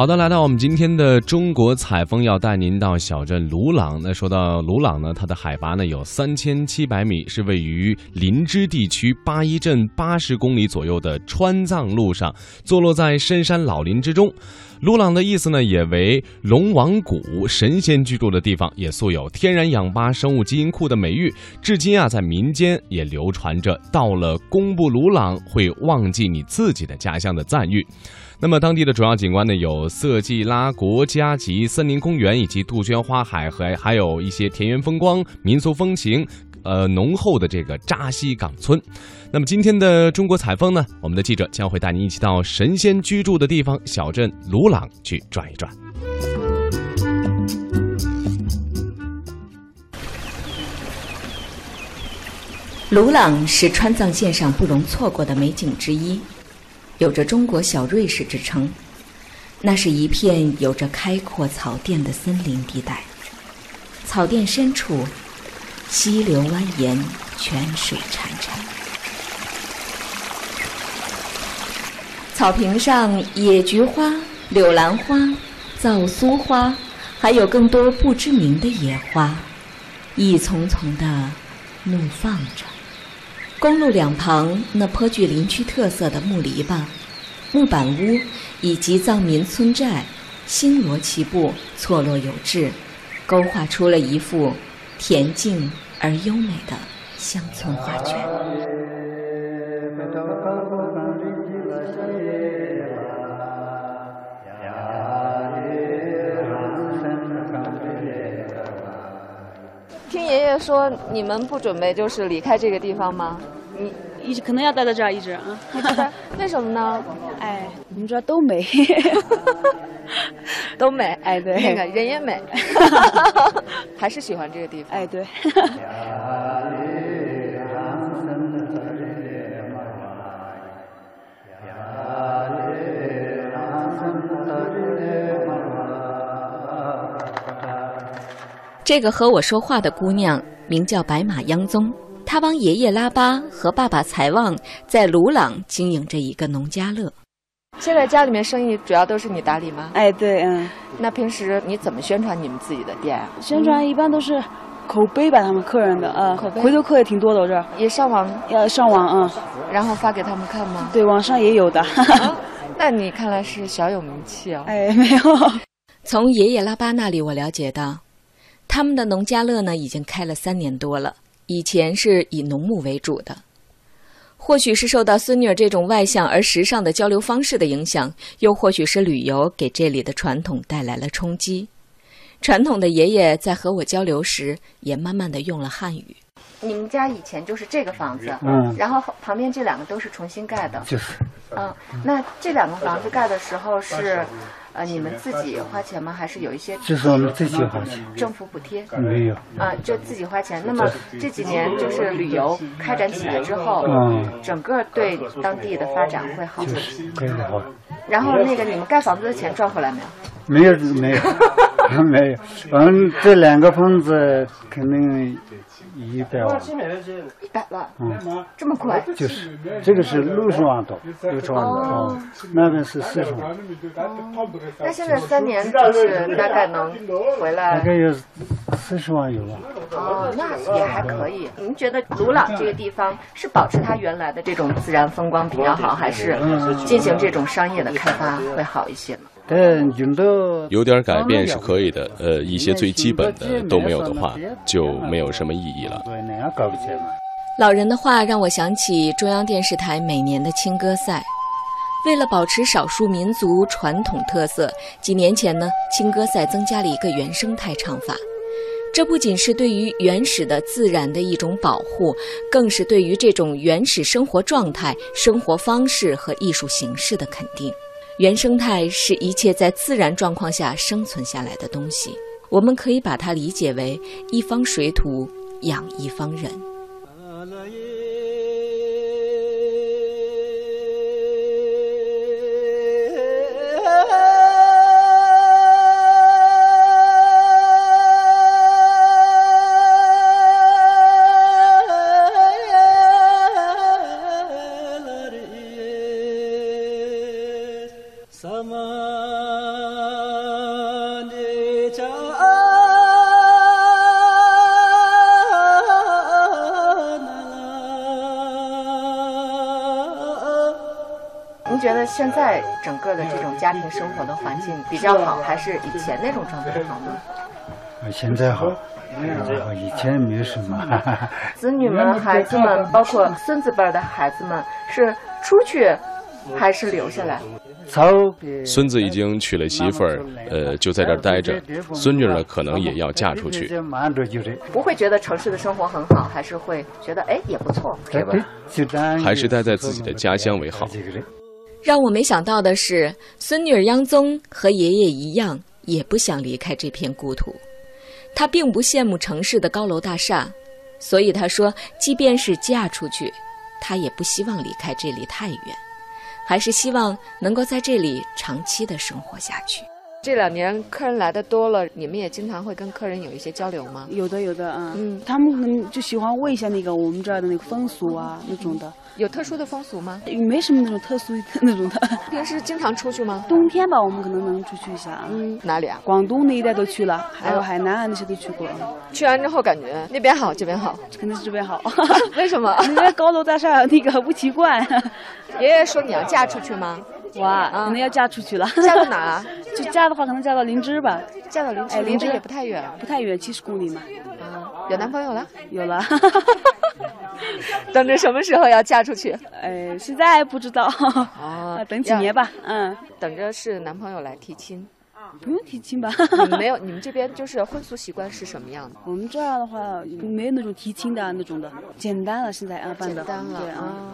好的，来到我们今天的中国采风，要带您到小镇鲁朗。那说到鲁朗呢，它的海拔呢有三千七百米，是位于林芝地区八一镇八十公里左右的川藏路上，坐落在深山老林之中。鲁朗的意思呢，也为龙王谷，神仙居住的地方，也素有天然氧吧生物基因库的美誉。至今啊，在民间也流传着到了公布鲁朗会忘记你自己的家乡的赞誉。那么，当地的主要景观呢，有色季拉国家级森林公园，以及杜鹃花海和还有一些田园风光、民俗风情，呃，浓厚的这个扎西岗村。那么，今天的中国采风呢，我们的记者将会带您一起到神仙居住的地方小镇鲁朗去转一转。鲁朗是川藏线上不容错过的美景之一。有着“中国小瑞士”之称，那是一片有着开阔草甸的森林地带。草甸深处，溪流蜿蜒，泉水潺潺。草坪上，野菊花、柳兰花、皂苏花，还有更多不知名的野花，一丛丛的怒放着。公路两旁那颇具林区特色的木篱笆、木板屋以及藏民村寨，星罗棋布，错落有致，勾画出了一幅恬静而优美的乡村画卷。听爷爷说，你们不准备就是离开这个地方吗？你一直可能要待在这儿一直啊？为什么呢？哎，你们这都美，都美。哎，对，那个人也美，还是喜欢这个地方。哎，对。这个和我说话的姑娘名叫白马央宗，她帮爷爷拉巴和爸爸财旺在鲁朗经营着一个农家乐。现在家里面生意主要都是你打理吗？哎，对，嗯。那平时你怎么宣传你们自己的店啊？宣传一般都是口碑吧，他们客人的啊，口碑回头客也挺多的，我这儿也上网要上网啊，然后发给他们看吗？对，网上也有的。那你看来是小有名气哦。哎，没有。从爷爷拉巴那里我了解到。他们的农家乐呢，已经开了三年多了。以前是以农牧为主的，或许是受到孙女儿这种外向而时尚的交流方式的影响，又或许是旅游给这里的传统带来了冲击。传统的爷爷在和我交流时，也慢慢的用了汉语。你们家以前就是这个房子，嗯，然后旁边这两个都是重新盖的，就是，嗯，那这两个房子盖的时候是。呃，你们自己花钱吗？还是有一些？就是我们自己花钱。政府补贴？没有。啊，就自己花钱。那么这几年就是旅游开展起来之后，嗯，整个对当地的发展会好吗？会好。然后那个你们盖房子的钱赚回来没有？没有，没有，没有。嗯，这两个房子肯定。一百万，一百万，嗯，这么快？就是这个是六十万多，六十万多，哦，那边是四十万。那现在三年就是大概能回来？大概有四十万有了。哦，那也还可以。您觉得鲁朗这个地方是保持它原来的这种自然风光比较好，还是进行这种商业的开发会好一些呢？有点改变是可以的，呃，一些最基本的都没有的话，就没有什么意义了。老人的话让我想起中央电视台每年的青歌赛。为了保持少数民族传统特色，几年前呢，青歌赛增加了一个原生态唱法。这不仅是对于原始的自然的一种保护，更是对于这种原始生活状态、生活方式和艺术形式的肯定。原生态是一切在自然状况下生存下来的东西，我们可以把它理解为一方水土养一方人。觉得现在整个的这种家庭生活的环境比较好，还是以前那种状态好呢？现在好，好以前没什么。子女们、孩子们，包括孙子辈的孩子们，是出去还是留下来？孙子已经娶了媳妇儿，呃，就在这儿待着。孙女呢，可能也要嫁出去。不会觉得城市的生活很好，还是会觉得哎也不错，对吧？还是待在自己的家乡为好。让我没想到的是，孙女儿央宗和爷爷一样，也不想离开这片故土。他并不羡慕城市的高楼大厦，所以他说，即便是嫁出去，他也不希望离开这里太远，还是希望能够在这里长期的生活下去。这两年客人来的多了，你们也经常会跟客人有一些交流吗？有的，有的，嗯，嗯，他们可能就喜欢问一下那个我们这儿的那个风俗啊，那种的。有特殊的风俗吗？没什么那种特殊的 那种的。平时经常出去吗？冬天吧，我们可能能出去一下。嗯，哪里啊？广东那一带都去了，还有海南啊那些都去过。去完之后感觉那边好，这边好，肯定是这边好。为什么？因为高楼大厦，那个不习惯。爷爷说你要嫁出去吗？我啊，可能要嫁出去了。嫁到哪？就嫁的话，可能嫁到林芝吧。嫁到林芝，林芝也不太远，不太远，七十公里嘛。啊，有男朋友了？有了。等着什么时候要嫁出去？哎，现在不知道。啊，等几年吧。嗯，等着是男朋友来提亲。不用提亲吧？你 们没有？你们这边就是婚俗习惯是什么样的？我们这儿的话，没有那种提亲的那种的，简单了。现在啊，办的。简单了。对啊。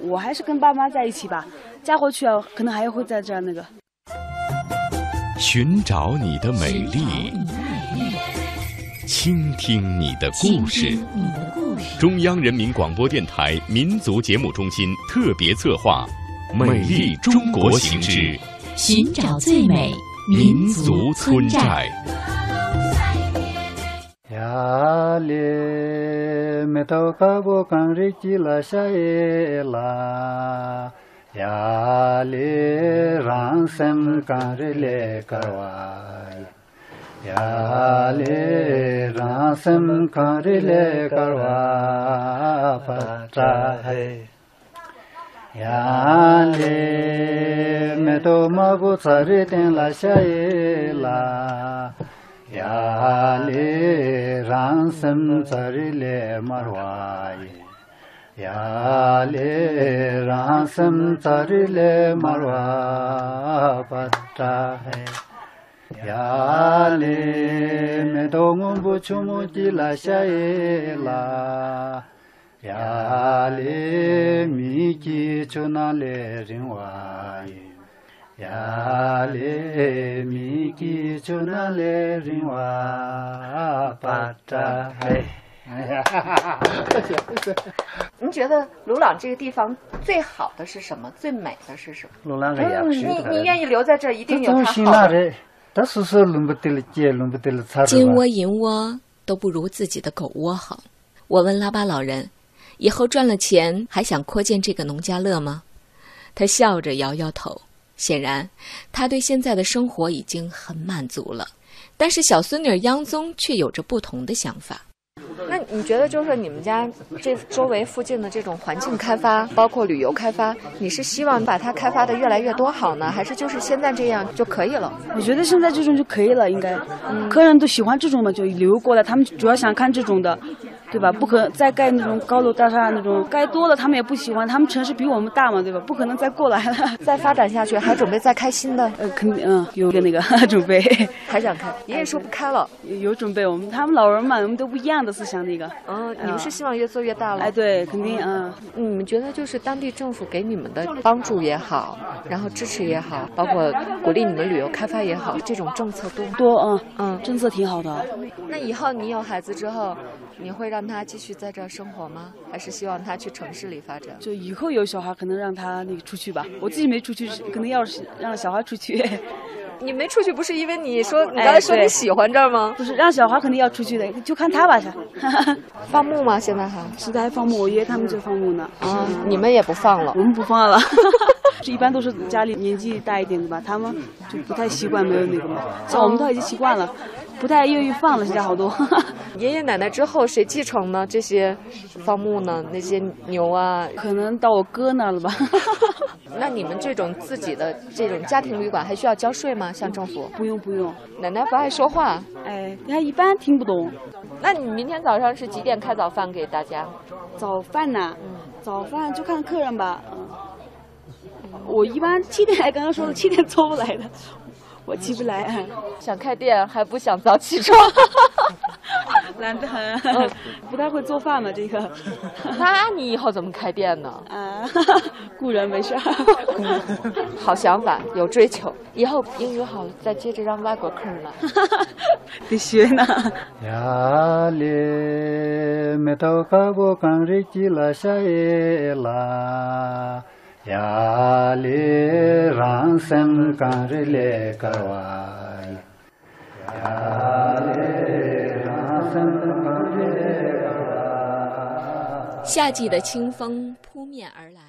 我还是跟爸妈在一起吧。嫁过去啊，可能还会在这儿那个。寻找你的美丽，倾听你的故事。中央人民广播电台民族节目中心特别策划《美丽中国行之寻找最美民族村寨》。呀嘞，没到卡布冈日吉拉夏耶拉。yāli rāṅsam kārle karvāya yāli rāṅsam kārle karvā patrāhe yāli me to mabu tsari ten la shaye la. Yāli rāṅsam tsari le marvāya yāle rāṅsam tarile marvā patta hai yāle medōngu buchumu jila shaye la yāle miki chunale rinwa yāle miki chunale rinwa patta hai 谢谢。您觉得鲁朗这个地方最好的是什么？最美的是什么？鲁朗个呀，你你愿意留在这，一定有它好的。但是轮不得了，轮不得了。金窝银窝都不如自己的狗窝好。我问拉巴老人，以后赚了钱还想扩建这个农家乐吗？他笑着摇摇头，显然他对现在的生活已经很满足了。但是小孙女央宗却有着不同的想法。那你觉得，就是你们家这周围附近的这种环境开发，包括旅游开发，你是希望把它开发的越来越多好呢，还是就是现在这样就可以了？我觉得现在这种就可以了，应该，客人都喜欢这种的，就旅游过来，他们主要想看这种的。对吧？不可再盖那种高楼大厦那种，盖多了他们也不喜欢。他们城市比我们大嘛，对吧？不可能再过来了，再发展下去，还准备再开新的？呃，肯定，嗯，有个那个 准备，还想开。爷爷说不开了，有准备。我们他们老人嘛，我们都不一样的思想，那个。嗯，你们是希望越做越大了？哎，对，肯定，嗯。你们觉得就是当地政府给你们的帮助也好，然后支持也好，包括鼓励你们旅游开发也好，这种政策多多？嗯嗯，政策挺好的。那以后你有孩子之后？你会让他继续在这儿生活吗？还是希望他去城市里发展？就以后有小孩，可能让他那个出去吧。我自己没出去，可能要是让小孩出去。你没出去，不是因为你说你刚才说你喜欢这儿吗？不是，让小孩肯定要出去的，就看他吧。放牧吗？现在还？现在还放牧，我爷爷他们就放牧呢。啊，你们也不放了？我们不放了。这一般都是家里年纪大一点的吧，他们就不太习惯没有那个嘛。像我们都已经习惯了。不太愿意放了，现在好多。爷爷奶奶之后谁继承呢？这些放牧呢？那些牛啊，可能到我哥那了吧。那你们这种自己的这种家庭旅馆还需要交税吗？向政府？不用不用。奶奶不爱说话，哎，她一般听不懂。那你明天早上是几点开早饭给大家？早饭呢？嗯，早饭就看客人吧。嗯，我一般七点，刚刚说的七点做不来的。我起不来，想开店还不想早起床，懒得很，不太会做饭嘛这个。那你以后怎么开店呢？啊，雇人没事。好想法，有追求，以后英语好再接着让外国客人来。得学呢。呀嘞，没到卡过刚日记了下夜啦。呀哩让生干日来个哇，呀哩让生干日来个哇。夏季的清风扑面而来。